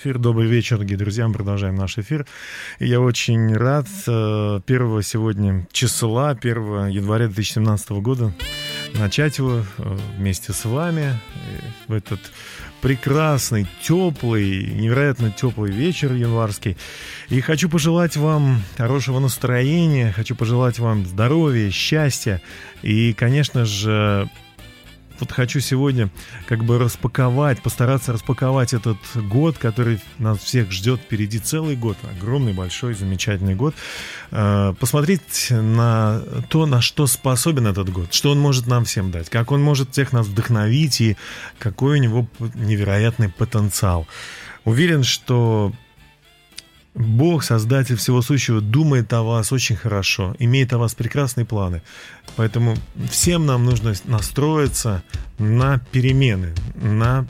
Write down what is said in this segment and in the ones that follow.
Эфир. Добрый вечер, дорогие друзья. Мы продолжаем наш эфир. Я очень рад. э, Первого сегодня числа, 1 января 2017 года начать его э, вместе с вами э, в этот прекрасный, теплый, невероятно теплый вечер январский. И хочу пожелать вам хорошего настроения, хочу пожелать вам здоровья, счастья и, конечно же, вот хочу сегодня как бы распаковать, постараться распаковать этот год, который нас всех ждет впереди целый год, огромный, большой, замечательный год. Э, Посмотреть на то, на что способен этот год, что он может нам всем дать, как он может всех нас вдохновить и какой у него невероятный потенциал. Уверен, что Бог, Создатель всего сущего, думает о вас очень хорошо, имеет о вас прекрасные планы. Поэтому всем нам нужно настроиться на перемены, на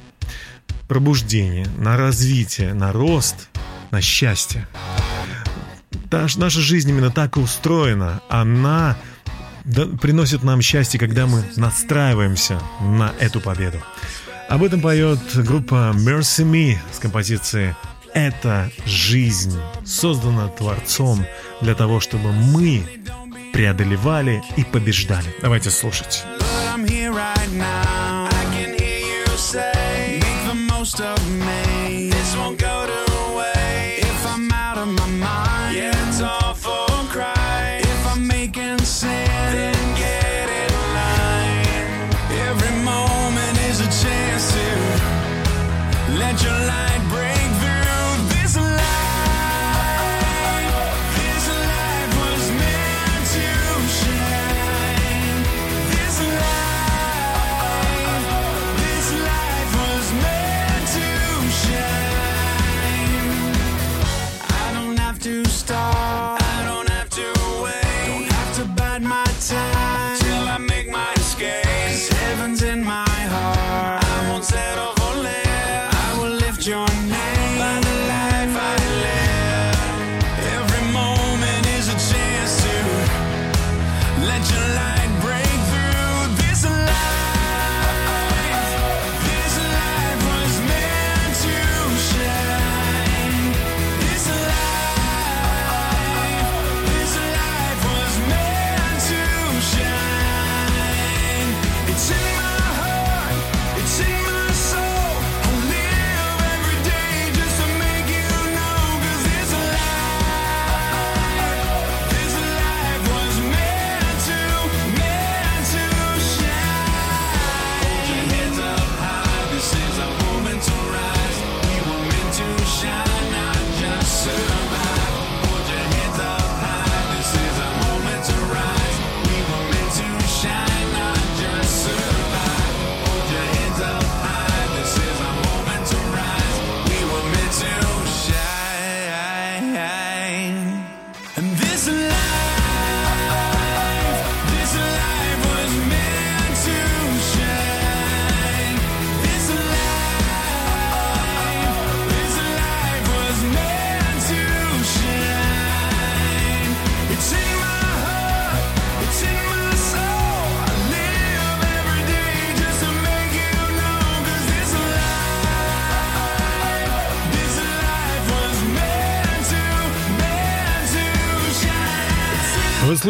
пробуждение, на развитие, на рост, на счастье. Наш- наша жизнь именно так и устроена. Она приносит нам счастье, когда мы настраиваемся на эту победу. Об этом поет группа Mercy Me с композицией «Это жизнь», создана Творцом для того, чтобы мы преодолевали и побеждали. Давайте слушать.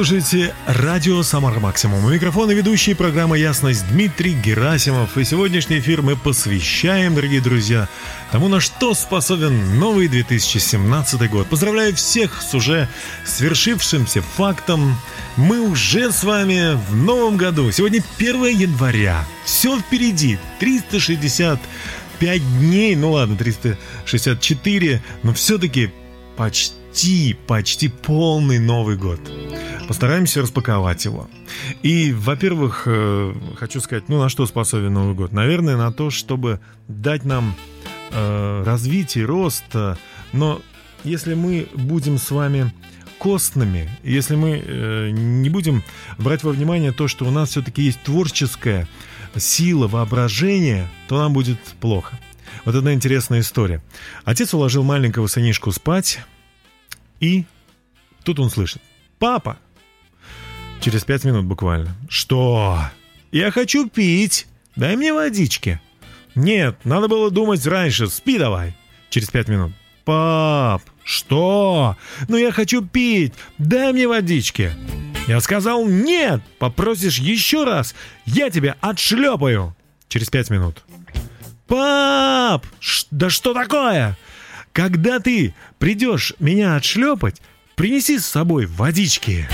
Слушаете радио «Самара Максимум». У микрофона ведущий программы «Ясность» Дмитрий Герасимов. И сегодняшний эфир мы посвящаем, дорогие друзья, тому, на что способен новый 2017 год. Поздравляю всех с уже свершившимся фактом. Мы уже с вами в новом году. Сегодня 1 января. Все впереди. 365 дней. Ну ладно, 364. Но все-таки почти, почти полный Новый год. Постараемся распаковать его. И, во-первых, э, хочу сказать, ну на что способен Новый год? Наверное, на то, чтобы дать нам э, развитие, рост. Но если мы будем с вами костными, если мы э, не будем брать во внимание то, что у нас все-таки есть творческая сила, воображение, то нам будет плохо. Вот одна интересная история. Отец уложил маленького сынишку спать, и тут он слышит. «Папа!» Через пять минут буквально. «Что?» «Я хочу пить! Дай мне водички!» «Нет, надо было думать раньше, спи давай!» Через пять минут. «Пап, что? Ну я хочу пить, дай мне водички!» Я сказал «нет!» Попросишь еще раз, я тебя отшлепаю! Через пять минут. «Пап! ш- Да что такое? Когда ты придешь меня отшлепать, принеси с собой водички!»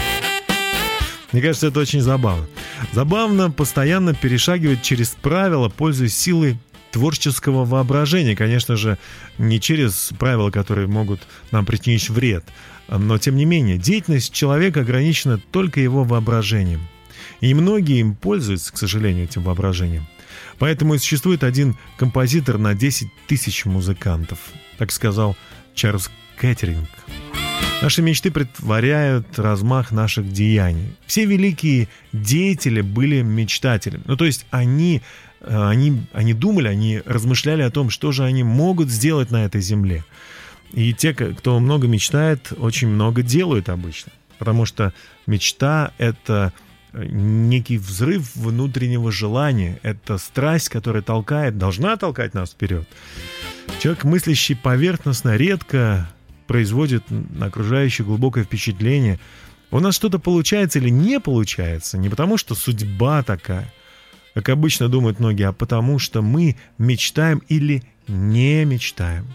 Мне кажется, это очень забавно. Забавно постоянно перешагивать через правила, пользуясь силой творческого воображения. Конечно же, не через правила, которые могут нам причинить вред. Но, тем не менее, деятельность человека ограничена только его воображением. И многие им пользуются, к сожалению, этим воображением. Поэтому и существует один композитор на 10 тысяч музыкантов. Так сказал Чарльз Кэтеринг. Наши мечты притворяют размах наших деяний. Все великие деятели были мечтателями. Ну, то есть они, э, они, они думали, они размышляли о том, что же они могут сделать на этой земле. И те, кто много мечтает, очень много делают обычно. Потому что мечта — это некий взрыв внутреннего желания. Это страсть, которая толкает, должна толкать нас вперед. Человек, мыслящий поверхностно, редко производит на окружающее глубокое впечатление. У нас что-то получается или не получается, не потому что судьба такая, как обычно думают многие, а потому что мы мечтаем или не мечтаем.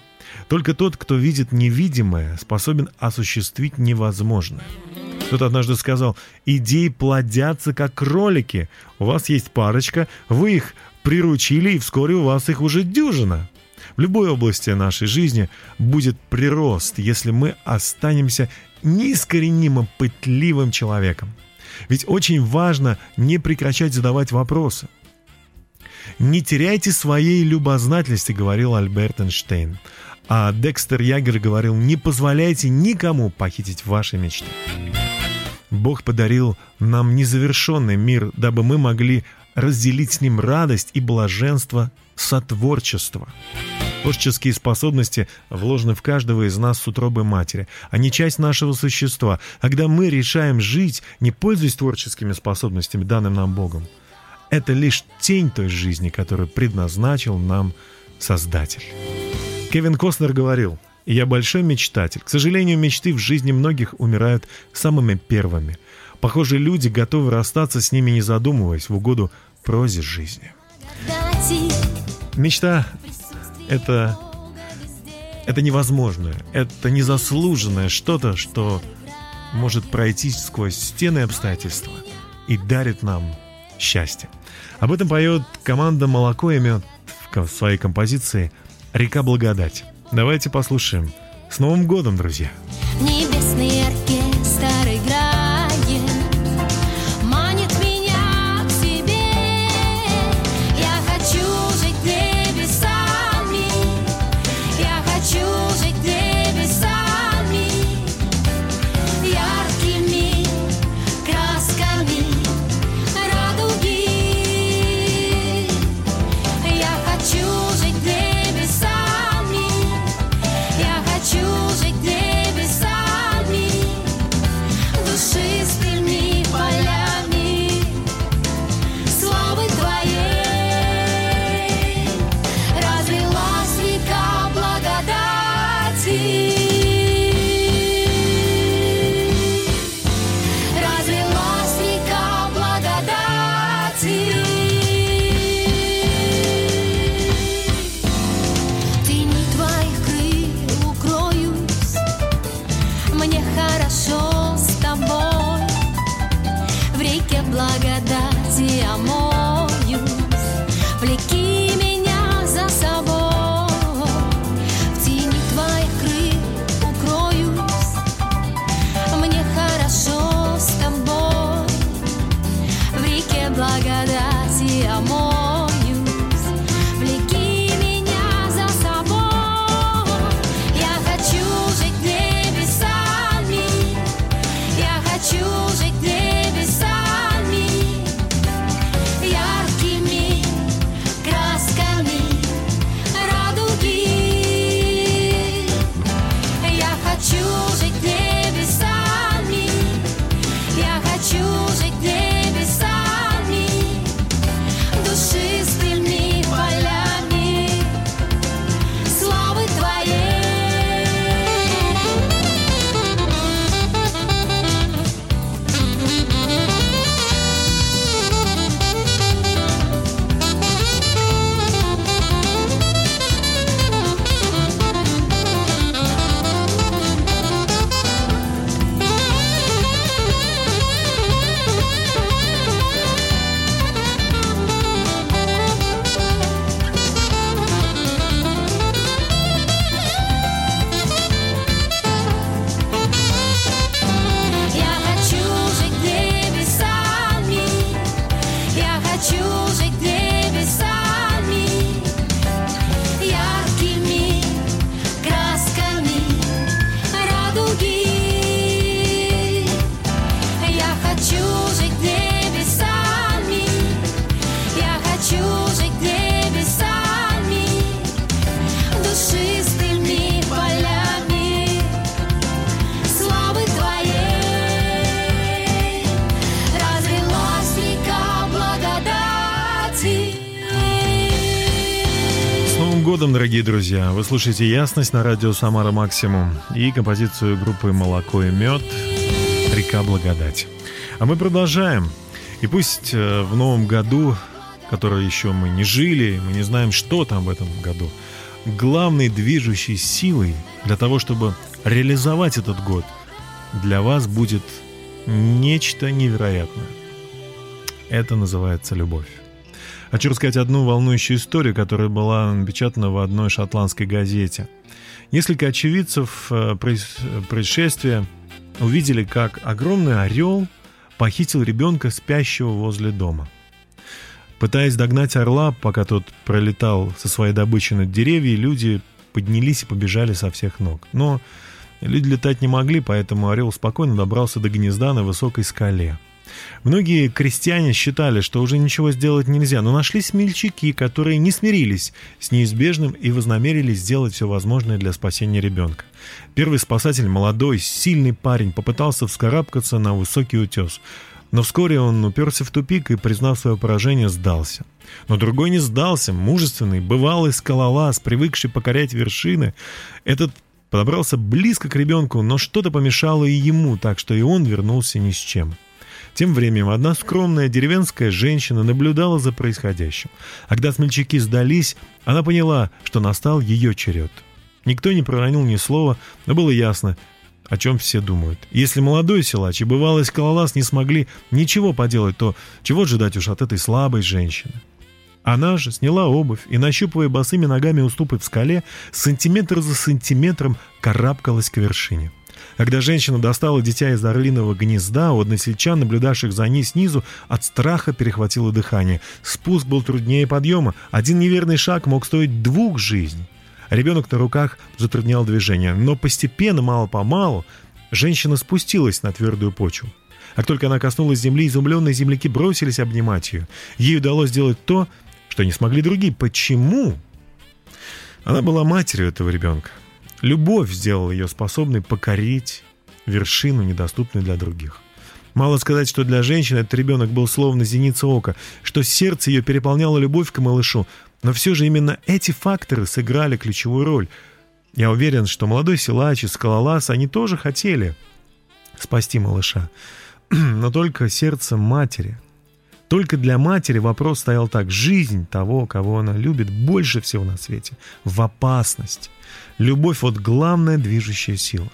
Только тот, кто видит невидимое, способен осуществить невозможное. Кто-то однажды сказал, идеи плодятся как кролики. У вас есть парочка, вы их приручили, и вскоре у вас их уже дюжина. В любой области нашей жизни будет прирост, если мы останемся неискоренимо пытливым человеком. Ведь очень важно не прекращать задавать вопросы. «Не теряйте своей любознательности», — говорил Альберт Эйнштейн. А Декстер Ягер говорил, «Не позволяйте никому похитить ваши мечты». Бог подарил нам незавершенный мир, дабы мы могли разделить с ним радость и блаженство сотворчества. Творческие способности вложены в каждого из нас с утробы матери. Они часть нашего существа. А когда мы решаем жить, не пользуясь творческими способностями, данным нам Богом, это лишь тень той жизни, которую предназначил нам Создатель. Кевин Костнер говорил, «Я большой мечтатель. К сожалению, мечты в жизни многих умирают самыми первыми. Похоже, люди готовы расстаться с ними, не задумываясь, в угоду прозе жизни». Мечта — это, это невозможное, это незаслуженное что-то, что может пройти сквозь стены обстоятельства и дарит нам счастье. Об этом поет команда «Молоко» и мед в своей композиции «Река благодать». Давайте послушаем. С Новым годом, друзья! Небесный дорогие друзья! Вы слушаете «Ясность» на радио «Самара Максимум» и композицию группы «Молоко и мед» «Река благодать». А мы продолжаем. И пусть э, в новом году, который еще мы не жили, мы не знаем, что там в этом году, главной движущей силой для того, чтобы реализовать этот год, для вас будет нечто невероятное. Это называется любовь. Хочу рассказать одну волнующую историю, которая была напечатана в одной шотландской газете. Несколько очевидцев э, проис- происшествия увидели, как огромный орел похитил ребенка, спящего возле дома. Пытаясь догнать орла, пока тот пролетал со своей добычей над деревьями, люди поднялись и побежали со всех ног. Но люди летать не могли, поэтому орел спокойно добрался до гнезда на высокой скале. Многие крестьяне считали, что уже ничего сделать нельзя, но нашлись смельчаки, которые не смирились с неизбежным и вознамерились сделать все возможное для спасения ребенка. Первый спасатель, молодой, сильный парень, попытался вскарабкаться на высокий утес. Но вскоре он уперся в тупик и, признав свое поражение, сдался. Но другой не сдался, мужественный, бывалый скалолаз, привыкший покорять вершины. Этот подобрался близко к ребенку, но что-то помешало и ему, так что и он вернулся ни с чем. Тем временем одна скромная деревенская женщина наблюдала за происходящим. А когда смельчаки сдались, она поняла, что настал ее черед. Никто не проронил ни слова, но было ясно, о чем все думают. Если молодой силач и бывалый скалолаз не смогли ничего поделать, то чего ожидать уж от этой слабой женщины? Она же сняла обувь и, нащупывая босыми ногами уступы в скале, сантиметр за сантиметром карабкалась к вершине. Когда женщина достала дитя из орлиного гнезда, у односельчан, наблюдавших за ней снизу, от страха перехватило дыхание. Спуск был труднее подъема. Один неверный шаг мог стоить двух жизней. Ребенок на руках затруднял движение, но постепенно, мало-помалу, женщина спустилась на твердую почву. Как только она коснулась земли, изумленные земляки бросились обнимать ее. Ей удалось сделать то, что не смогли другие. Почему? Она была матерью этого ребенка. Любовь сделала ее способной покорить вершину, недоступную для других. Мало сказать, что для женщины этот ребенок был словно зеница ока, что сердце ее переполняло любовь к малышу, но все же именно эти факторы сыграли ключевую роль. Я уверен, что молодой силач и скалолаз, они тоже хотели спасти малыша, но только сердце матери. Только для матери вопрос стоял так. Жизнь того, кого она любит больше всего на свете, в опасности. Любовь – вот главная движущая сила.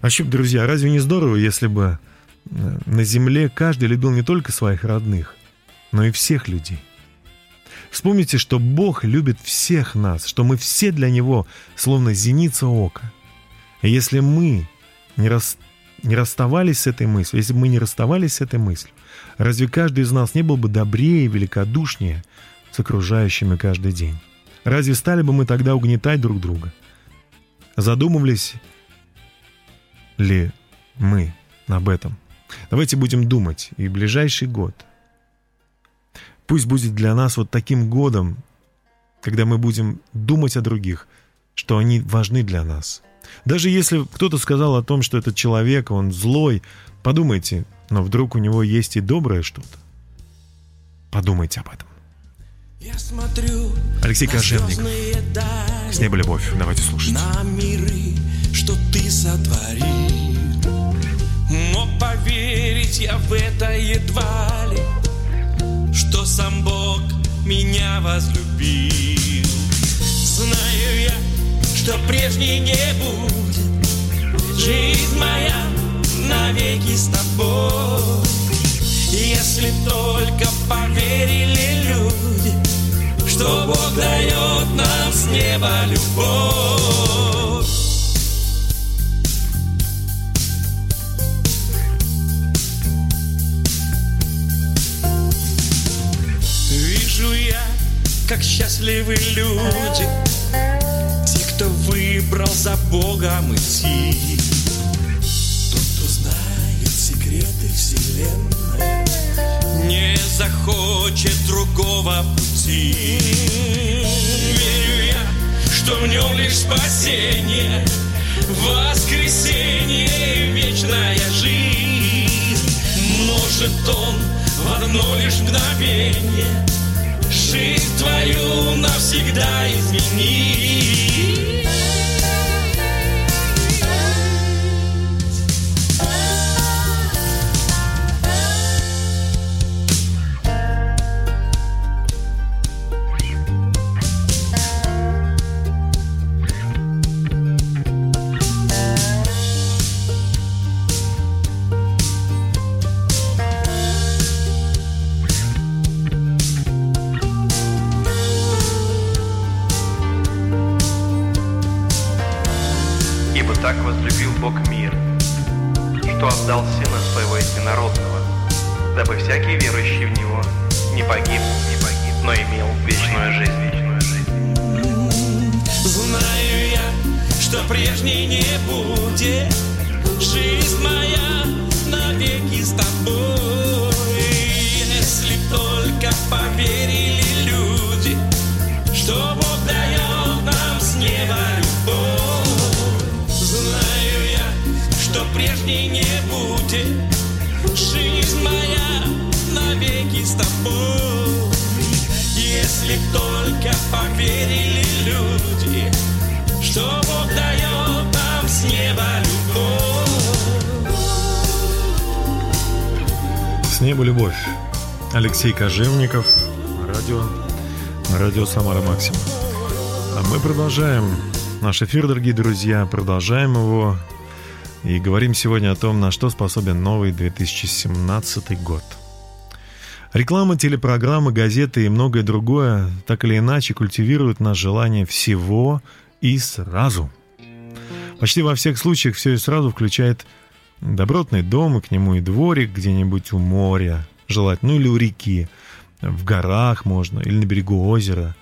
Вообще, друзья, разве не здорово, если бы э, на земле каждый любил не только своих родных, но и всех людей? Вспомните, что Бог любит всех нас, что мы все для Него словно зеница ока. И если мы не, рас... не расставались с этой мыслью, если бы мы не расставались с этой мыслью, разве каждый из нас не был бы добрее великодушнее с окружающими каждый день? Разве стали бы мы тогда угнетать друг друга? Задумывались ли мы об этом? Давайте будем думать. И ближайший год пусть будет для нас вот таким годом, когда мы будем думать о других, что они важны для нас. Даже если кто-то сказал о том, что этот человек, он злой, подумайте, но вдруг у него есть и доброе что-то. Подумайте об этом. Я смотрю Алексей на Кожевник. звездные дали, С неба любовь. Давайте слушать. На миры, что ты сотворил Но поверить я в это едва ли Что сам Бог меня возлюбил Знаю я, что прежней не будет Жизнь моя навеки с тобой Если только поверили люди что Бог дает нам с неба любовь. Вижу я, как счастливы люди, те, кто выбрал за Богом идти. Тот, кто знает секреты вселенной, не захочет другого пути. Верю я, что в нем лишь спасение, воскресенье и вечная жизнь. Может он в одно лишь мгновение жизнь твою навсегда изменить. Алексей Кожевников, радио, радио Самара Максима. А мы продолжаем наш эфир, дорогие друзья, продолжаем его и говорим сегодня о том, на что способен новый 2017 год. Реклама, телепрограммы, газеты и многое другое так или иначе культивируют наше желание всего и сразу. Почти во всех случаях все и сразу включает добротный дом и к нему и дворик где-нибудь у моря, желательно, ну или у реки, в горах можно, или на берегу озера.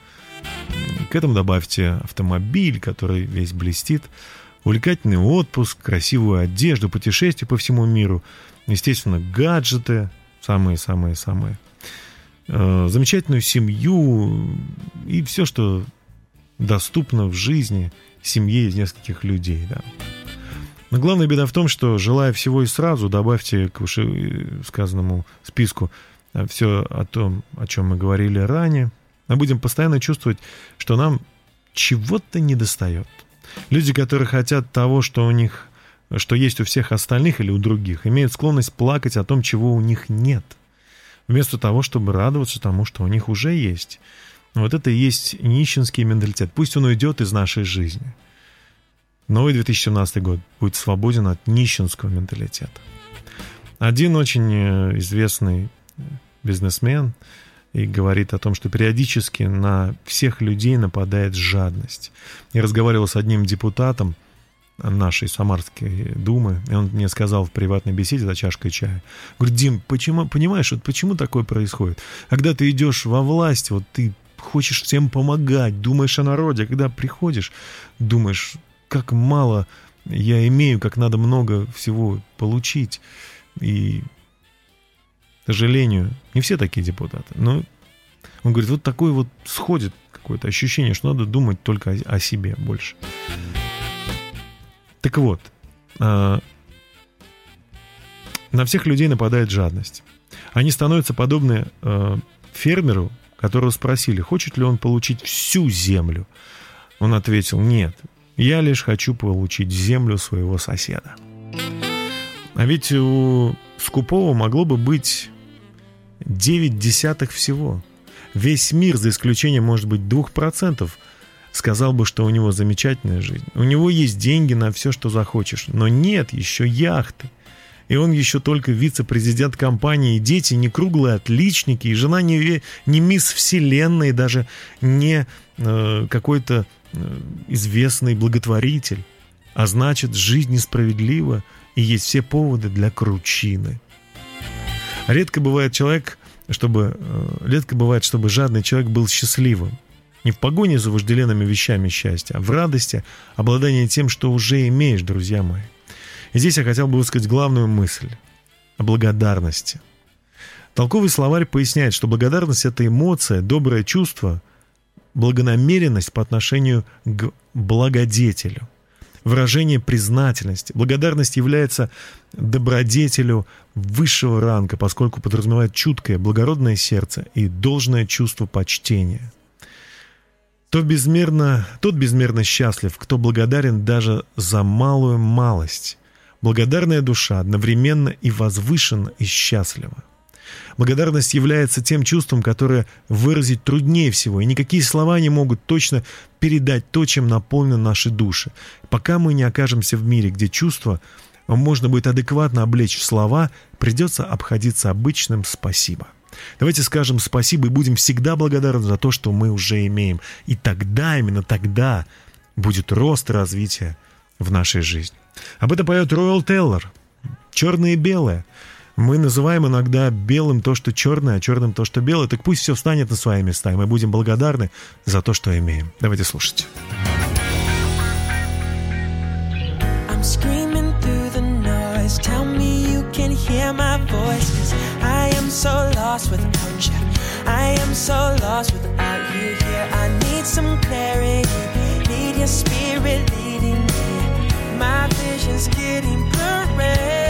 К этому добавьте автомобиль, который весь блестит, увлекательный отпуск, красивую одежду, путешествия по всему миру, естественно, гаджеты, самые-самые-самые, э, замечательную семью и все, что доступно в жизни семье из нескольких людей, да. Но главная беда в том, что желая всего и сразу, добавьте к уже сказанному списку все о том, о чем мы говорили ранее, мы будем постоянно чувствовать, что нам чего-то недостает. Люди, которые хотят того, что у них, что есть у всех остальных или у других, имеют склонность плакать о том, чего у них нет, вместо того, чтобы радоваться тому, что у них уже есть. Вот это и есть нищенский менталитет. Пусть он уйдет из нашей жизни. Новый 2017 год будет свободен от нищенского менталитета. Один очень э, известный бизнесмен и говорит о том, что периодически на всех людей нападает жадность. Я разговаривал с одним депутатом нашей Самарской Думы, и он мне сказал в приватной беседе за чашкой чая, говорит, Дим, почему, понимаешь, вот почему такое происходит? Когда ты идешь во власть, вот ты хочешь всем помогать, думаешь о народе, а когда приходишь, думаешь, как мало я имею, как надо много всего получить. И, к сожалению, не все такие депутаты. Но он говорит, вот такое вот сходит какое-то ощущение, что надо думать только о, о себе больше. Так вот, э, на всех людей нападает жадность. Они становятся подобны э, фермеру, которого спросили, хочет ли он получить всю землю. Он ответил, нет, я лишь хочу получить землю своего соседа. А ведь у скупого могло бы быть 9 десятых всего. Весь мир, за исключением, может быть, 2%, сказал бы, что у него замечательная жизнь. У него есть деньги на все, что захочешь. Но нет еще яхты. И он еще только вице-президент компании, и дети не круглые отличники, и жена не, не мисс Вселенной, даже не э, какой-то э, известный благотворитель. А значит, жизнь несправедлива, и есть все поводы для кручины. Редко бывает человек, чтобы... э, Редко бывает, чтобы жадный человек был счастливым. Не в погоне за вожделенными вещами счастья, а в радости обладания тем, что уже имеешь, друзья мои. Здесь я хотел бы высказать главную мысль о благодарности. Толковый словарь поясняет, что благодарность – это эмоция, доброе чувство, благонамеренность по отношению к благодетелю, выражение признательности. Благодарность является добродетелю высшего ранга, поскольку подразумевает чуткое, благородное сердце и должное чувство почтения. То безмерно, тот безмерно счастлив, кто благодарен даже за малую малость. Благодарная душа одновременно и возвышена, и счастлива. Благодарность является тем чувством, которое выразить труднее всего, и никакие слова не могут точно передать то, чем наполнены наши души. Пока мы не окажемся в мире, где чувства можно будет адекватно облечь в слова, придется обходиться обычным «спасибо». Давайте скажем спасибо и будем всегда благодарны за то, что мы уже имеем. И тогда, именно тогда, будет рост и развитие в нашей жизни. Об этом поет Ройл Теллер. Черное и белое. Мы называем иногда белым то, что черное, а черным то, что белое. Так пусть все встанет на свои места, и мы будем благодарны за то, что имеем. Давайте слушать. is getting blurry.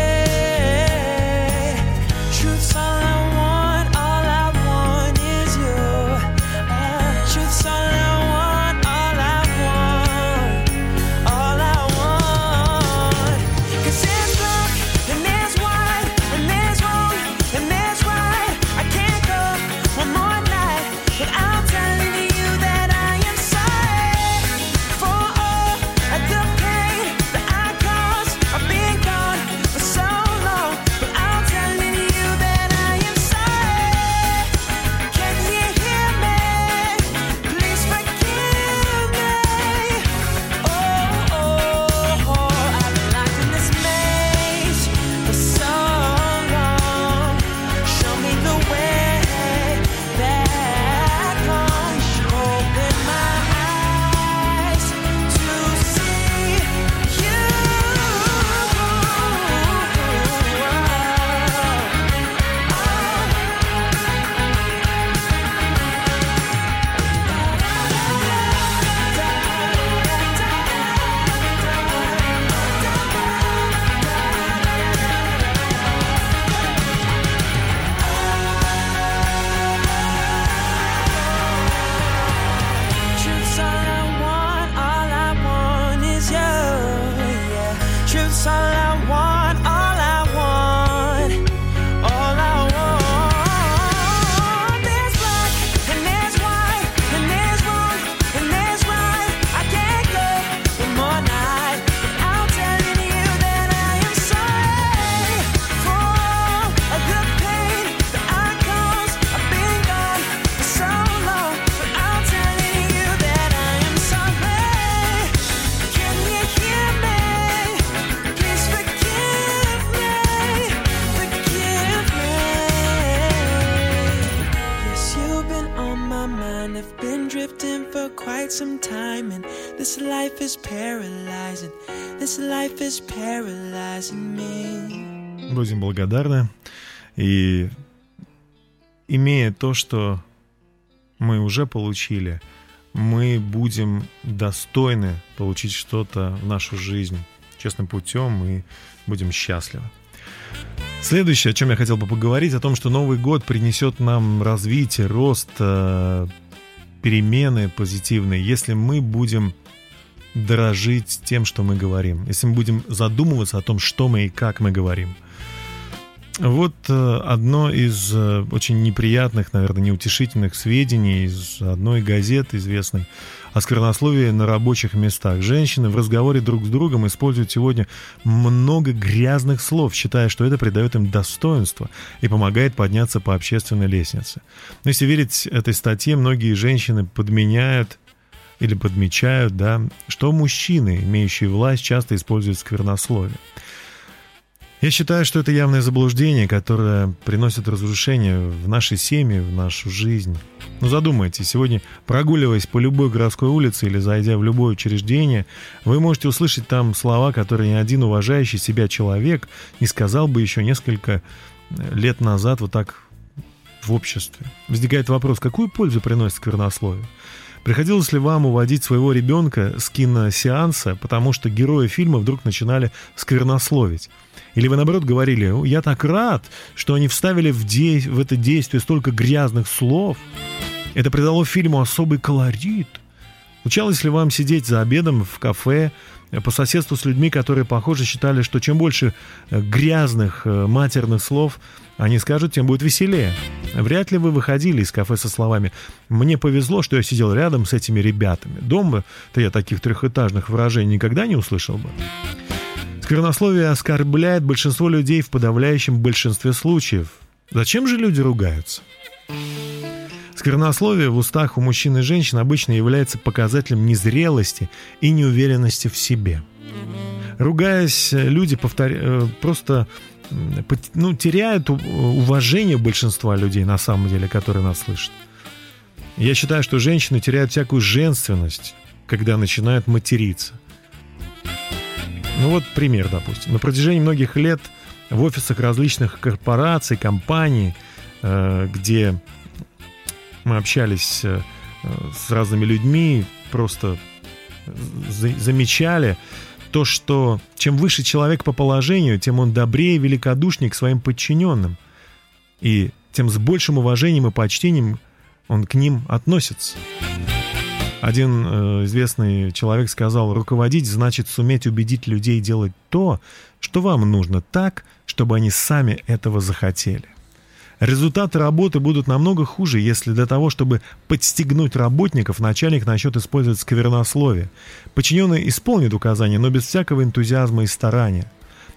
Имея то, что мы уже получили, мы будем достойны получить что-то в нашу жизнь честным путем и будем счастливы. Следующее, о чем я хотел бы поговорить, о том, что Новый год принесет нам развитие, рост, э, перемены позитивные, если мы будем дорожить тем, что мы говорим, если мы будем задумываться о том, что мы и как мы говорим. Вот э, одно из э, очень неприятных, наверное, неутешительных сведений из одной газеты известной о сквернословии на рабочих местах. Женщины в разговоре друг с другом используют сегодня много грязных слов, считая, что это придает им достоинство и помогает подняться по общественной лестнице. Но если верить этой статье, многие женщины подменяют или подмечают, да, что мужчины, имеющие власть, часто используют сквернословие. Я считаю, что это явное заблуждение, которое приносит разрушение в нашей семье, в нашу жизнь. Ну задумайтесь, сегодня прогуливаясь по любой городской улице или зайдя в любое учреждение, вы можете услышать там слова, которые ни один уважающий себя человек не сказал бы еще несколько лет назад вот так в обществе. Возникает вопрос, какую пользу приносит сквернословие? Приходилось ли вам уводить своего ребенка с киносеанса, потому что герои фильма вдруг начинали сквернословить? Или вы, наоборот, говорили, «О, я так рад, что они вставили в, де- в это действие столько грязных слов. Это придало фильму особый колорит. Случалось ли вам сидеть за обедом в кафе э, по соседству с людьми, которые, похоже, считали, что чем больше э, грязных э, матерных слов они скажут, тем будет веселее? Вряд ли вы выходили из кафе со словами «Мне повезло, что я сидел рядом с этими ребятами». Дома-то я таких трехэтажных выражений никогда не услышал бы. Сквернословие оскорбляет большинство людей в подавляющем большинстве случаев. Зачем же люди ругаются? Сквернословие в устах у мужчин и женщин обычно является показателем незрелости и неуверенности в себе. Ругаясь, люди повторя... э, просто ну, теряют уважение большинства людей, на самом деле, которые нас слышат. Я считаю, что женщины теряют всякую женственность, когда начинают материться. Ну вот пример, допустим. На протяжении многих лет в офисах различных корпораций, компаний, э, где мы общались э, с разными людьми, просто за- замечали то, что чем выше человек по положению, тем он добрее и великодушнее к своим подчиненным. И тем с большим уважением и почтением он к ним относится. Один э, известный человек сказал, руководить значит суметь убедить людей делать то, что вам нужно так, чтобы они сами этого захотели. Результаты работы будут намного хуже, если для того, чтобы подстегнуть работников, начальник начнет использовать сквернословие. Подчиненный исполнит указания, но без всякого энтузиазма и старания.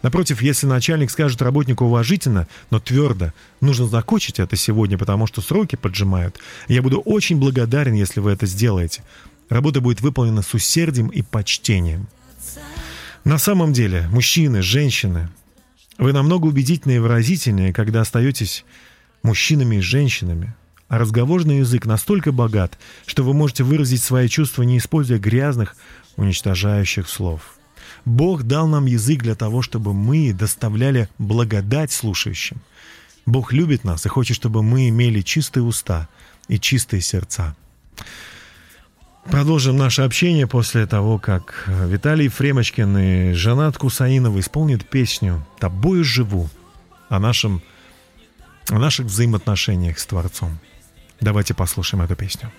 Напротив, если начальник скажет работнику уважительно, но твердо, нужно закончить это сегодня, потому что сроки поджимают, я буду очень благодарен, если вы это сделаете. Работа будет выполнена с усердием и почтением. На самом деле, мужчины, женщины, вы намного убедительнее и выразительнее, когда остаетесь мужчинами и женщинами. А разговорный язык настолько богат, что вы можете выразить свои чувства, не используя грязных, уничтожающих слов. Бог дал нам язык для того, чтобы мы доставляли благодать слушающим. Бог любит нас и хочет, чтобы мы имели чистые уста и чистые сердца. Продолжим наше общение после того, как Виталий Фремочкин и Жанат Кусаинова исполнят песню «Тобою живу» о, нашем, о наших взаимоотношениях с Творцом. Давайте послушаем эту песню.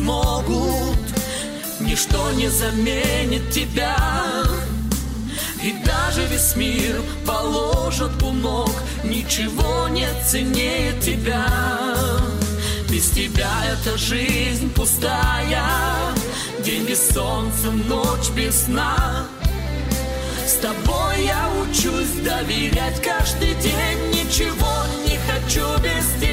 Смогут, ничто не заменит тебя. И даже весь мир положит у ног, ничего не ценнее тебя. Без тебя эта жизнь пустая, день без солнца, ночь без сна. С тобой я учусь доверять каждый день, ничего не хочу без тебя.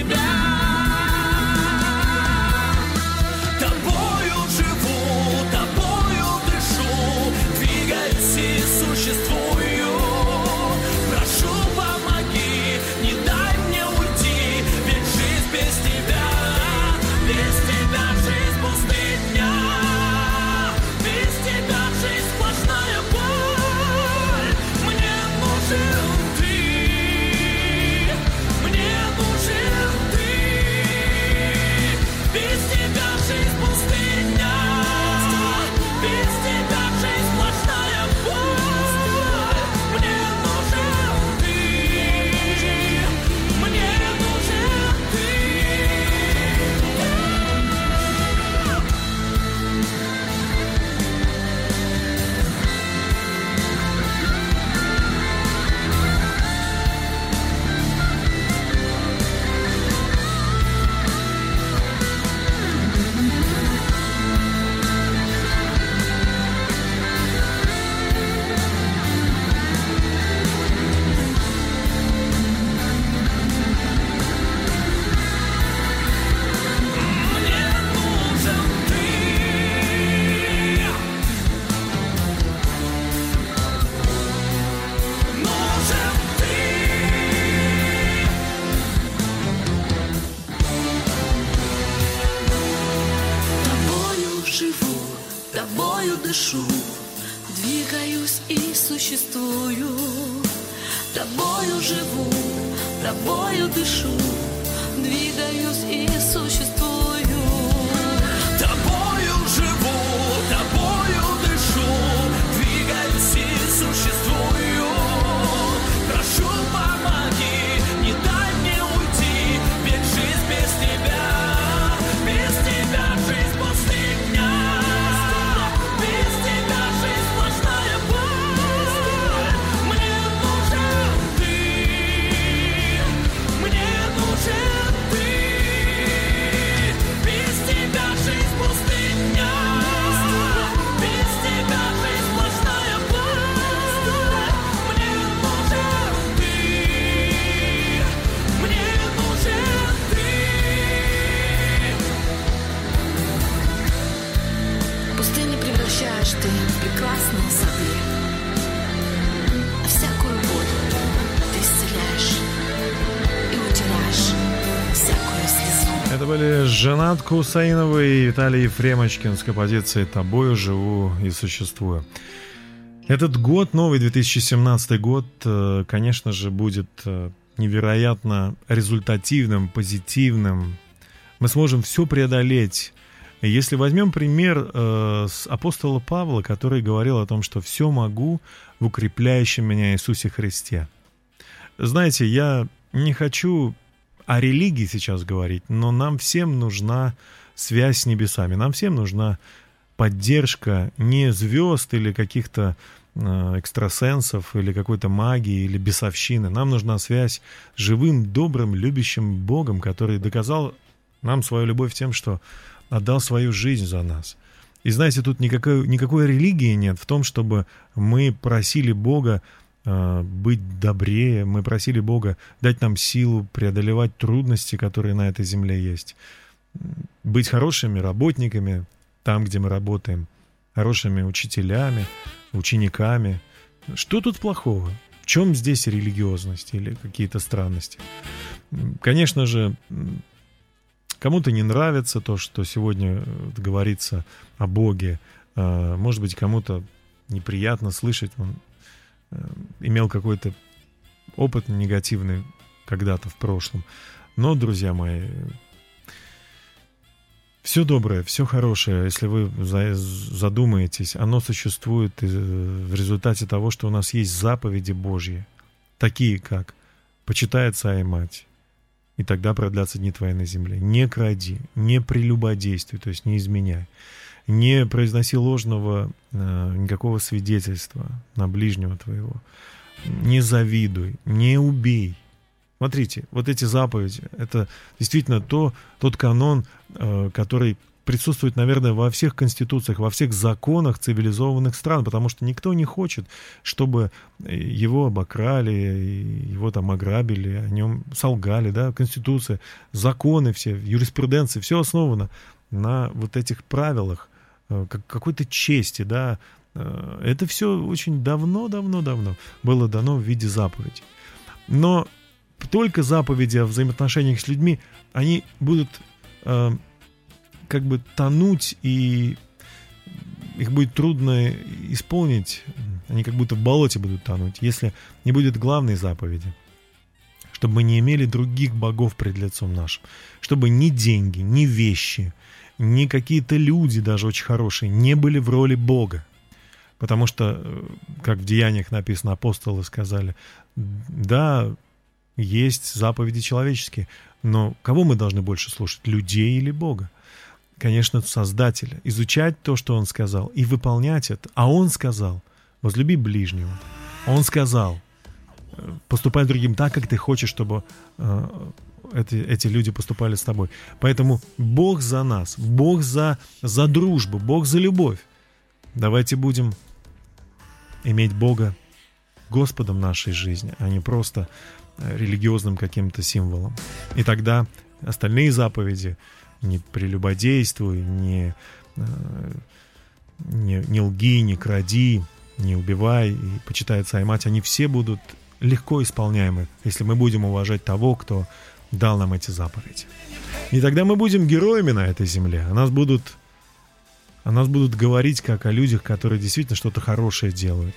Жанат Кусаинова и Виталий Ефремочкин с композицией «Тобою живу и существую». Этот год, новый 2017 год, э, конечно же, будет э, невероятно результативным, позитивным. Мы сможем все преодолеть. Если возьмем пример э, с апостола Павла, который говорил о том, что все могу в укрепляющем меня Иисусе Христе. Знаете, я не хочу о религии сейчас говорить, но нам всем нужна связь с небесами, нам всем нужна поддержка не звезд или каких-то э, экстрасенсов или какой-то магии или бесовщины. Нам нужна связь с живым, добрым, любящим Богом, который доказал нам свою любовь тем, что отдал свою жизнь за нас. И знаете, тут никакой, никакой религии нет в том, чтобы мы просили Бога быть добрее, мы просили Бога дать нам силу преодолевать трудности, которые на этой земле есть, быть хорошими работниками там, где мы работаем, хорошими учителями, учениками. Что тут плохого? В чем здесь религиозность или какие-то странности? Конечно же, кому-то не нравится то, что сегодня э, говорится о Боге. А, Может быть, кому-то неприятно слышать, он имел какой-то опыт негативный когда-то в прошлом. Но, друзья мои, все доброе, все хорошее, если вы за- задумаетесь, оно существует э, в результате того, что у нас есть заповеди Божьи, такие как «почитай отца и мать», и тогда продлятся дни твои на земле. Не кради, не прелюбодействуй, то есть не изменяй. Не произноси ложного э, никакого свидетельства на ближнего твоего. Не завидуй, не убей. Смотрите, вот эти заповеди, это действительно то, тот канон, э, который присутствует, наверное, во всех конституциях, во всех законах цивилизованных стран, потому что никто не хочет, чтобы его обокрали, его там ограбили, о нем солгали, да, конституция, законы все, юриспруденция, все основано на вот этих правилах, э, какой-то чести, да, Э, это все очень давно-давно-давно было дано в виде заповедей. Но только заповеди о взаимоотношениях с людьми, они будут э, как бы тонуть, и их будет трудно исполнить, они как будто в болоте будут тонуть, если не будет главной заповеди, чтобы мы не имели других богов пред лицом нашим, чтобы ни деньги, ни вещи, ни какие-то люди, даже очень хорошие, не были в роли Бога. Потому что, э, как в Деяниях написано, апостолы сказали, да, есть заповеди человеческие, но кого мы должны больше слушать, людей или Бога? Конечно, Создателя. Изучать то, что Он сказал, и выполнять это. А Он сказал, возлюби ближнего. Он сказал, э, поступай другим так, как ты хочешь, чтобы э, эти, эти люди поступали с тобой. Поэтому Бог за нас, Бог за, за дружбу, Бог за любовь. Давайте будем иметь Бога Господом нашей жизни, а не просто э, религиозным каким-то символом. И тогда остальные заповеди не прелюбодействуй, не, э, не, не лги, не кради, не убивай и почитай отца и мать, они все будут легко исполняемы, если мы будем уважать того, кто дал нам эти заповеди. И тогда мы будем героями на этой земле, а нас будут о нас будут говорить как о людях, которые действительно что-то хорошее делают.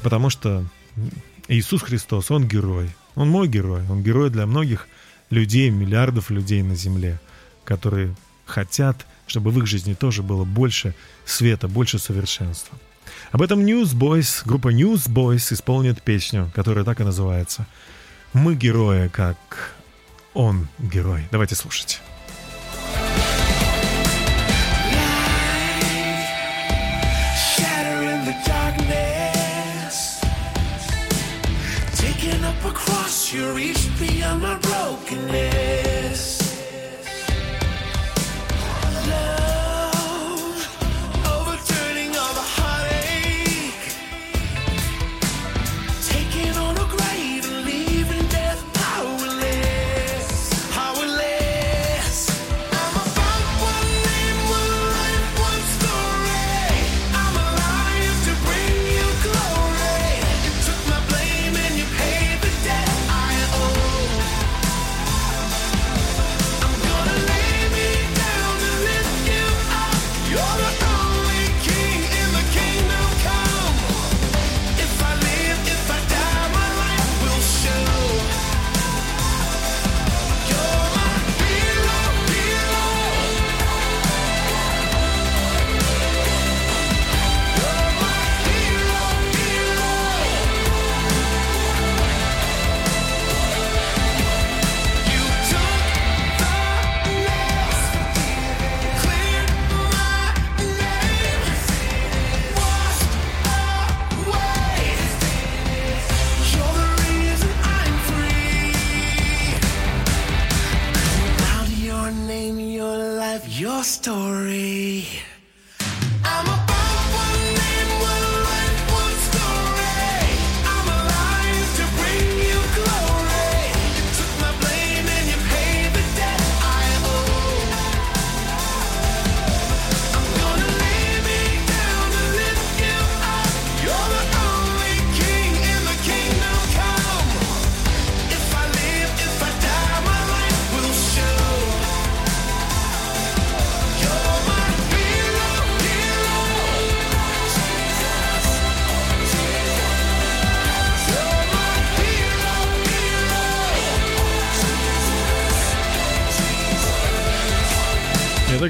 Потому что Иисус Христос, Он герой. Он мой герой. Он герой для многих людей, миллиардов людей на земле, которые хотят, чтобы в их жизни тоже было больше света, больше совершенства. Об этом Newsboys, группа Newsboys исполнит песню, которая так и называется. Мы герои, как он герой. Давайте слушать. shatter in the darkness. Taking up a cross, you reach beyond my brokenness.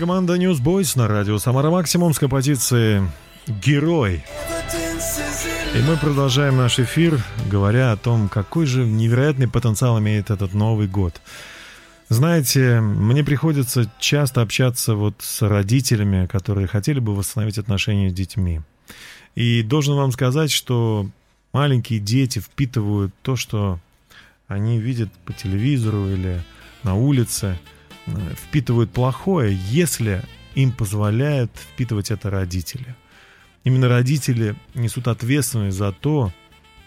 Команда Newsboys на радио Самара Максимум с композицией «Герой». И мы продолжаем наш эфир, говоря о том, какой же невероятный потенциал имеет этот Новый год. Знаете, мне приходится часто общаться вот с родителями, которые хотели бы восстановить отношения с детьми. И должен вам сказать, что маленькие дети впитывают то, что они видят по телевизору или на улице, впитывают плохое, если им позволяют впитывать это родители. Именно родители несут ответственность за то,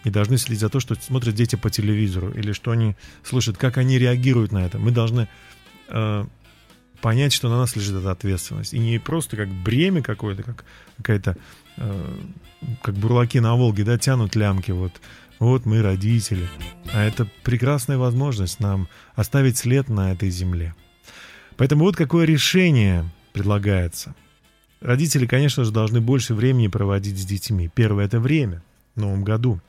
и должны следить за то, что смотрят дети по телевизору, или что они слушают, как они реагируют на это. Мы должны э, понять, что на нас лежит эта ответственность. И не просто как бремя какое-то, как какая-то, э, как бурлаки на Волге, да, тянут лямки, вот, вот мы родители. А это прекрасная возможность нам оставить след на этой земле. Поэтому вот какое решение предлагается. Родители, конечно же, должны больше времени проводить с детьми. Первое – это время в Новом году.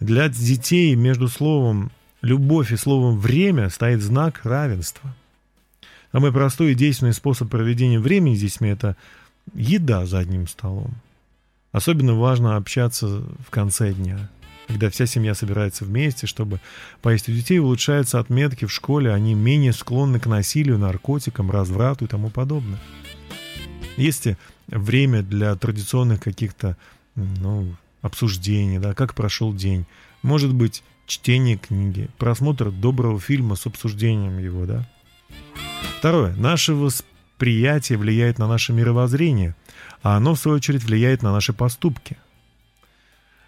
Для детей между словом «любовь» и словом «время» стоит знак равенства. Самый простой и действенный способ проведения времени с детьми – это еда за одним столом. Особенно важно общаться в конце дня, когда вся семья собирается вместе, чтобы поесть. У детей улучшаются отметки в школе, они менее склонны к насилию, наркотикам, разврату и тому подобное. Есть время для традиционных каких-то ну, обсуждений, да, как прошел день. Может быть, чтение книги, просмотр доброго фильма с обсуждением его, да. Второе. Наше восприятие влияет на наше мировоззрение, а оно, в свою очередь, влияет на наши поступки.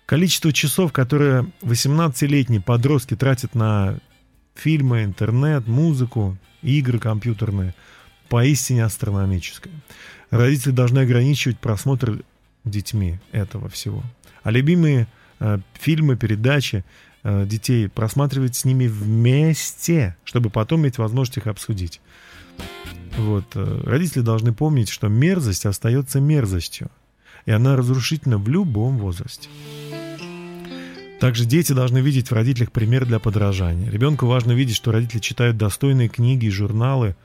Количество часов, которые 18-летние подростки тратят на фильмы, интернет, музыку, игры компьютерные, поистине астрономическое. Родители должны ограничивать просмотр детьми этого всего. А любимые э, фильмы, передачи э, детей просматривать с ними вместе, чтобы потом иметь возможность их обсудить. Вот. э, Родители должны помнить, что мерзость остается мерзостью, и она разрушительна в любом возрасте. Также дети должны видеть в родителях пример для подражания. Ребенку важно видеть, что родители читают достойные книги и журналы,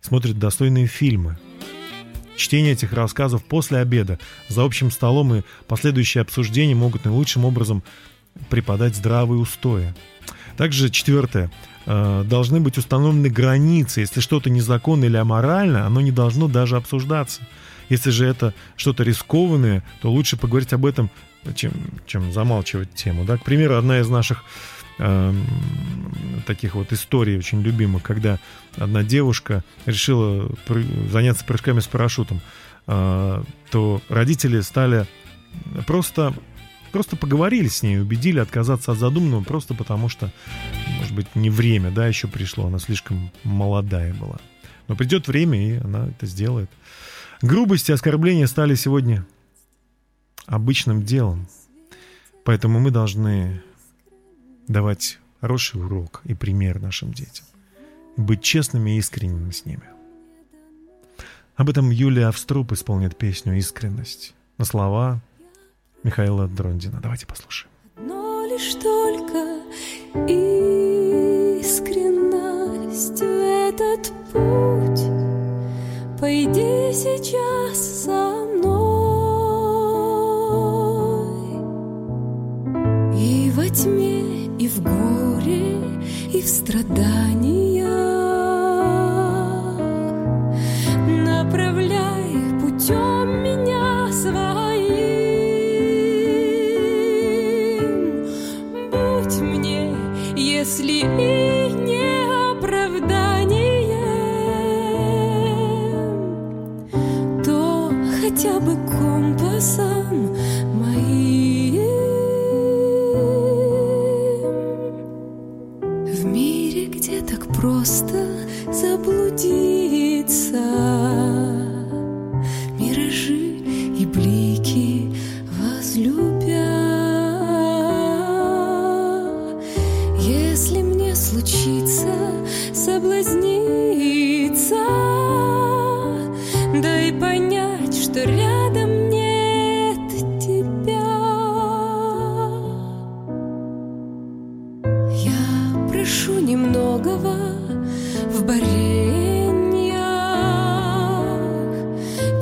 смотрят достойные фильмы. Чтение этих рассказов после обеда, за общим столом и последующие обсуждения могут наилучшим образом преподать здравые устои. Также четвертое. Э, Должны быть установлены границы. Если что-то незаконно или аморально, оно не должно даже обсуждаться. Если же это что-то рискованное, то лучше поговорить об этом, чем, чем замалчивать тему. Да? К примеру, одна из наших эм, таких вот историй очень любимых, когда одна девушка решила заняться прыжками с парашютом, э, то родители стали просто просто поговорили с ней, убедили отказаться от задуманного просто потому, что, может быть, не время, да, еще пришло, она слишком молодая была. Но придет время, и она это сделает. Грубости и оскорбления стали сегодня обычным делом. Поэтому мы должны давать хороший урок и пример нашим детям. Быть честными и искренними с ними. Об этом Юлия Авструп исполнит песню «Искренность» на слова Михаила Дрондина. Давайте послушаем. Но лишь только искренность в этот путь Пойди сейчас со в горе, и в страданиях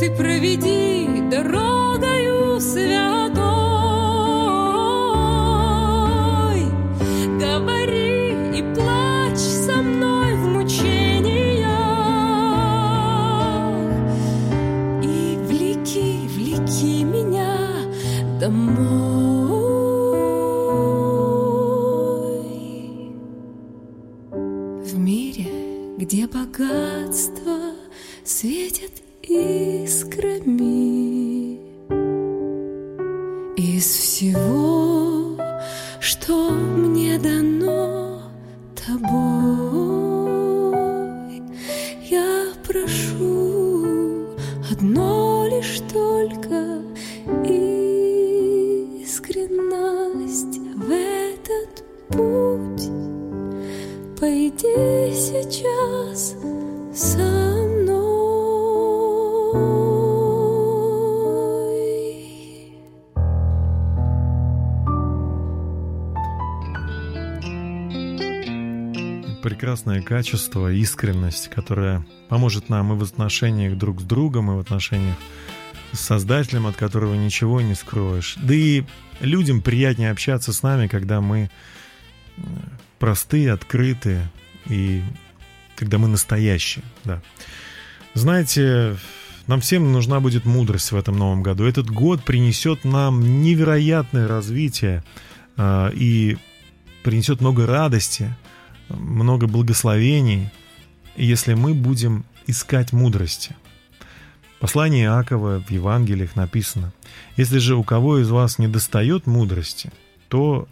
Ты проведи дорогою качество, искренность, которая поможет нам и в отношениях друг с другом, и в отношениях с Создателем, от которого ничего не скроешь. Да и людям приятнее общаться с нами, когда мы э, простые, открытые и когда мы настоящие. Да. Знаете, нам всем нужна будет мудрость в этом новом году. Этот год принесет нам невероятное развитие э, и принесет много радости, много благословений, если мы будем искать мудрости. В послании Иакова в Евангелиях написано, «Если же у кого из вас не достает мудрости, то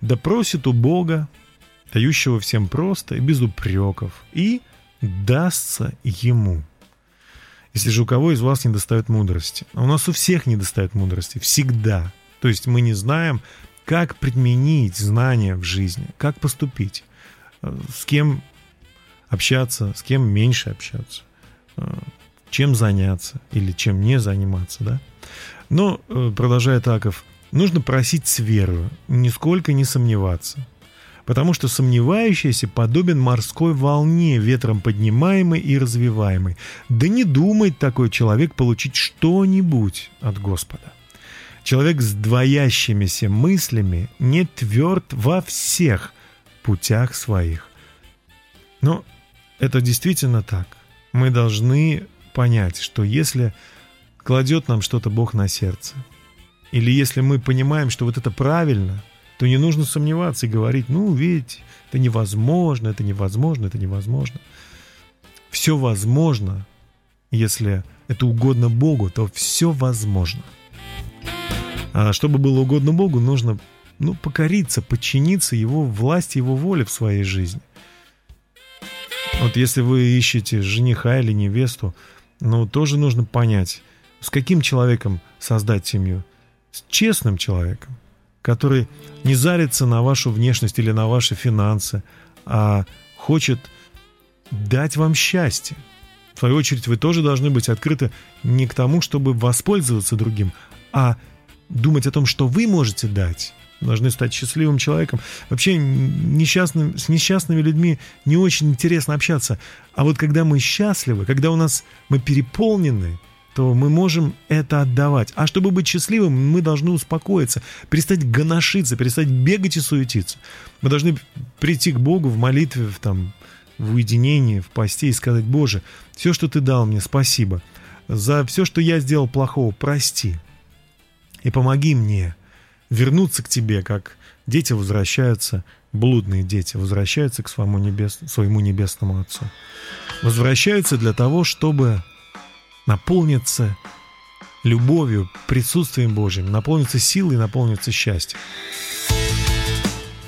да просит у Бога, дающего всем просто и без упреков, и дастся ему». Если же у кого из вас не достает мудрости, а у нас у всех не достает мудрости, всегда. То есть мы не знаем, как применить знания в жизни, как поступить, с кем общаться, с кем меньше общаться, э, чем заняться или чем не заниматься, да. Но, э, продолжает Аков, нужно просить с верою, нисколько не сомневаться. Потому что сомневающийся подобен морской волне, ветром поднимаемой и развиваемой. Да не думает такой человек получить что-нибудь от Господа. Человек с двоящимися мыслями не тверд во всех путях своих. Но это действительно так. Мы должны понять, что если кладет нам что-то Бог на сердце, или если мы понимаем, что вот это правильно, то не нужно сомневаться и говорить, ну, ведь это невозможно, это невозможно, это невозможно. Все возможно, если это угодно Богу, то все возможно. А чтобы было угодно Богу, нужно ну, покориться, подчиниться Его власти, Его воле в своей жизни. Вот если вы ищете жениха или невесту, ну, тоже нужно понять, с каким человеком создать семью. С честным человеком, который не зарится на вашу внешность или на ваши финансы, а хочет дать вам счастье. В свою очередь, вы тоже должны быть открыты не к тому, чтобы воспользоваться другим, а думать о том, что вы можете дать. Должны стать счастливым человеком. Вообще несчастным, с несчастными людьми не очень интересно общаться. А вот когда мы счастливы, когда у нас мы переполнены, то мы можем это отдавать. А чтобы быть счастливым, мы должны успокоиться, перестать гоношиться, перестать бегать и суетиться. Мы должны прийти к Богу в молитве, в, там, в уединении, в посте и сказать, Боже, все, что Ты дал мне, спасибо. За все, что я сделал плохого, прости. И помоги мне вернуться к Тебе, как дети возвращаются, блудные дети возвращаются к своему, небес, своему небесному Отцу. Возвращаются для того, чтобы наполниться любовью, присутствием Божьим, наполниться силой, наполниться счастьем.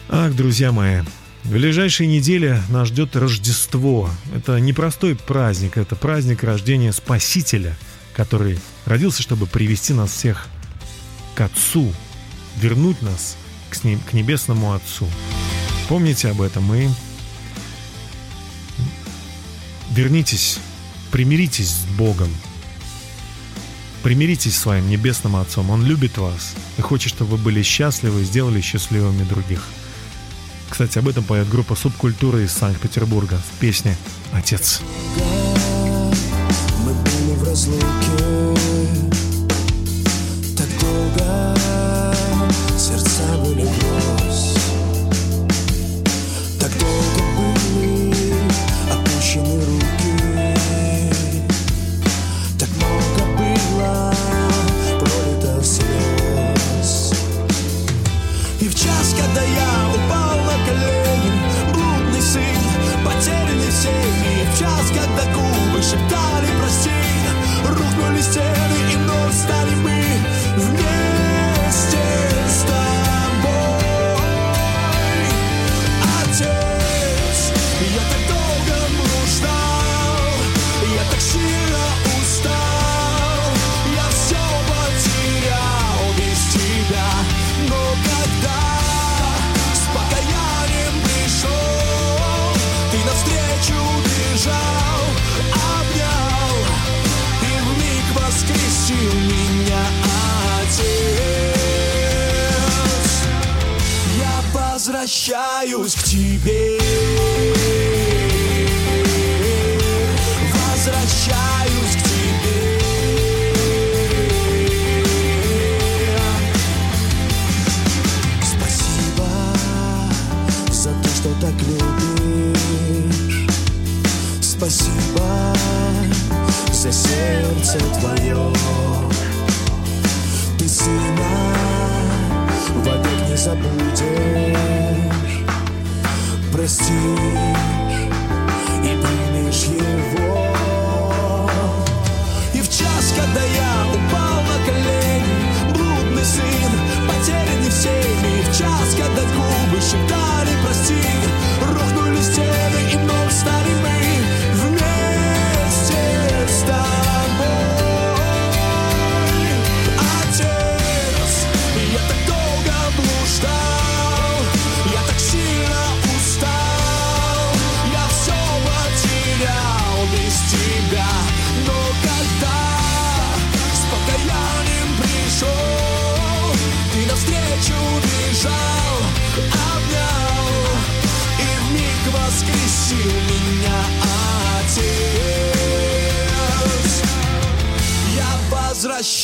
Ах, друзья мои, в ближайшей неделе нас ждет Рождество. Это непростой праздник, это праздник рождения Спасителя, который родился, чтобы привести нас всех к Отцу, вернуть нас к, ним, к Небесному Отцу. Помните об этом и вернитесь, примиритесь с Богом, примиритесь с своим Небесным Отцом. Он любит вас и хочет, чтобы вы были счастливы и сделали счастливыми других. Кстати, об этом поет группа «Субкультура» из Санкт-Петербурга в песне «Отец». Мы были в разлуке Так долго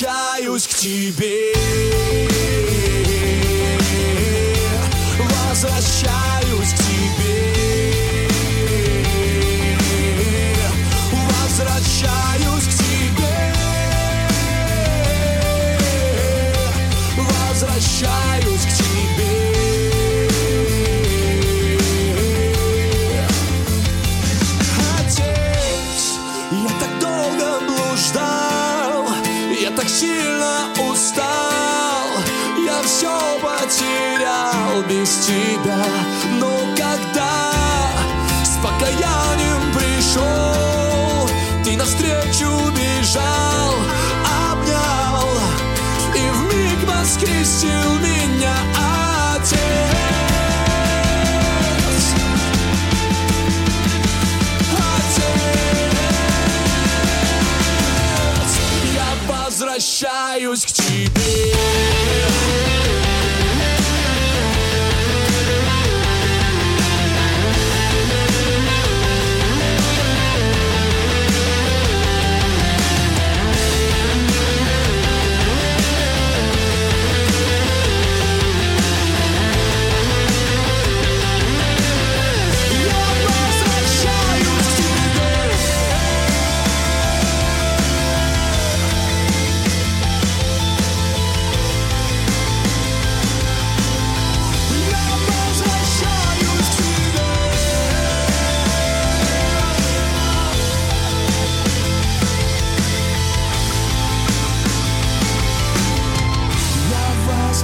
возвращаюсь к тебе. Возвращаюсь тебя Но когда с покаянием пришел Ты навстречу бежал, обнял И вмиг воскресил меня Отец возвращаюсь к тебе.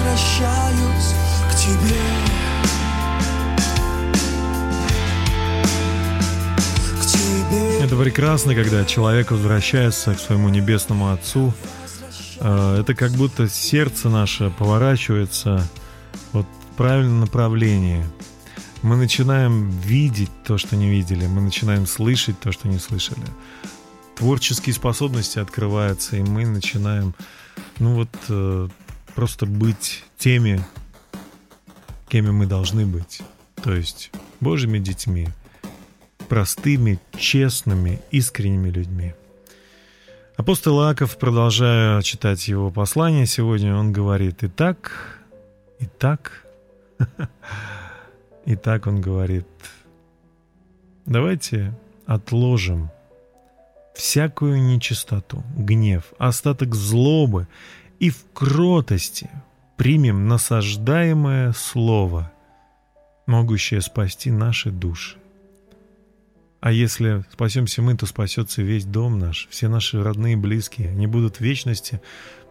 Возвращаюсь к тебе. Это прекрасно, когда человек возвращается к своему небесному Отцу. Э, Это как будто сердце наше поворачивается вот в правильном направлении. Мы начинаем видеть то, что не видели, мы начинаем слышать то, что не слышали. Творческие способности открываются, и мы начинаем, ну вот, э, просто быть теми, кеми мы должны быть. То есть Божьими детьми, простыми, честными, искренними людьми. Апостол Иаков, продолжая читать его послание сегодня, он говорит, «Итак, итак, итак, он говорит, давайте отложим всякую нечистоту, гнев, остаток злобы и в кротости примем насаждаемое слово, могущее спасти наши души. А если спасемся мы, то спасется весь дом наш, все наши родные и близкие. Они будут в вечности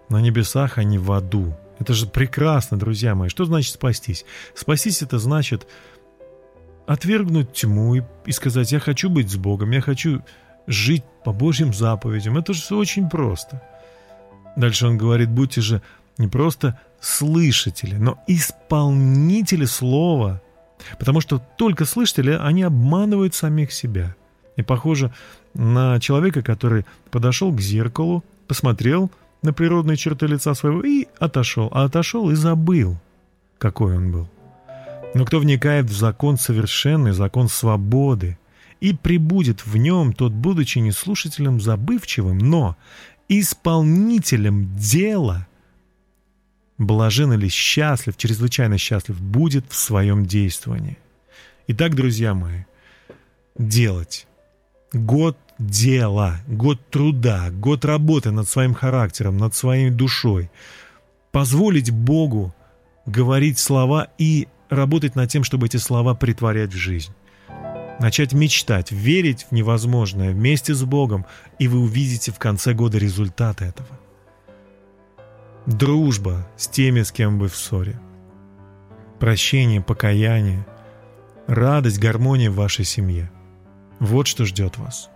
на небесах, а не в аду. Это же прекрасно, друзья мои. Что значит спастись? Спастись это значит отвергнуть тьму и, и сказать, я хочу быть с Богом, я хочу жить по Божьим заповедям. Это же все очень просто. Дальше он говорит, будьте же не просто слышатели, но исполнители слова. Потому что только слышатели, они обманывают самих себя. И похоже на человека, который подошел к зеркалу, посмотрел на природные черты лица своего и отошел. А отошел и забыл, какой он был. Но кто вникает в закон совершенный, закон свободы, и прибудет в нем, тот, будучи не слушателем забывчивым, но исполнителем дела, блажен или счастлив, чрезвычайно счастлив, будет в своем действовании. Итак, друзья мои, делать. Год дела, год труда, год работы над своим характером, над своей душой. Позволить Богу говорить слова и работать над тем, чтобы эти слова притворять в жизнь. Начать мечтать, верить в невозможное вместе с Богом, и вы увидите в конце года результат этого. Дружба с теми, с кем вы в ссоре. Прощение, покаяние, радость, гармония в вашей семье. Вот что ждет вас.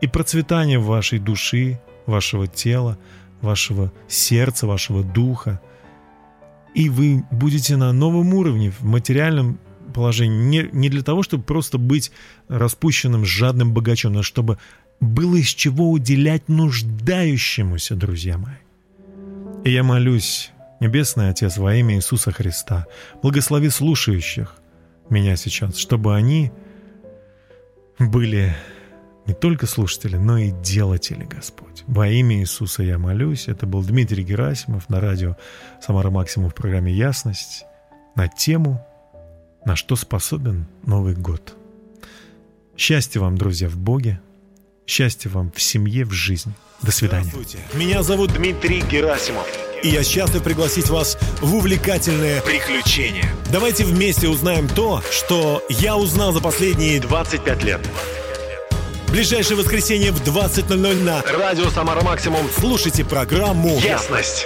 И процветание вашей души, вашего тела, вашего сердца, вашего духа. И вы будете на новом уровне в материальном положении. Не, не для того, чтобы просто быть распущенным, жадным богачом, но чтобы было из чего уделять нуждающемуся, друзья мои. И я молюсь, Небесный Отец, во имя Иисуса Христа, благослови слушающих меня сейчас, чтобы они были не только слушатели, но и делатели, Господь. Во имя Иисуса я молюсь. Это был Дмитрий Герасимов на радио «Самара Максимум» в программе «Ясность» на тему «На что способен Новый год». Счастья вам, друзья, в Боге. Счастья вам в семье, в жизни. До свидания. Здравствуйте. Меня зовут Дмитрий Герасимов. И я счастлив пригласить вас в увлекательное приключение. Давайте вместе узнаем то, что я узнал за последние 25 лет. Ближайшее воскресенье в 20.00 на Радио Самара Максимум. слушайте программу Ясность.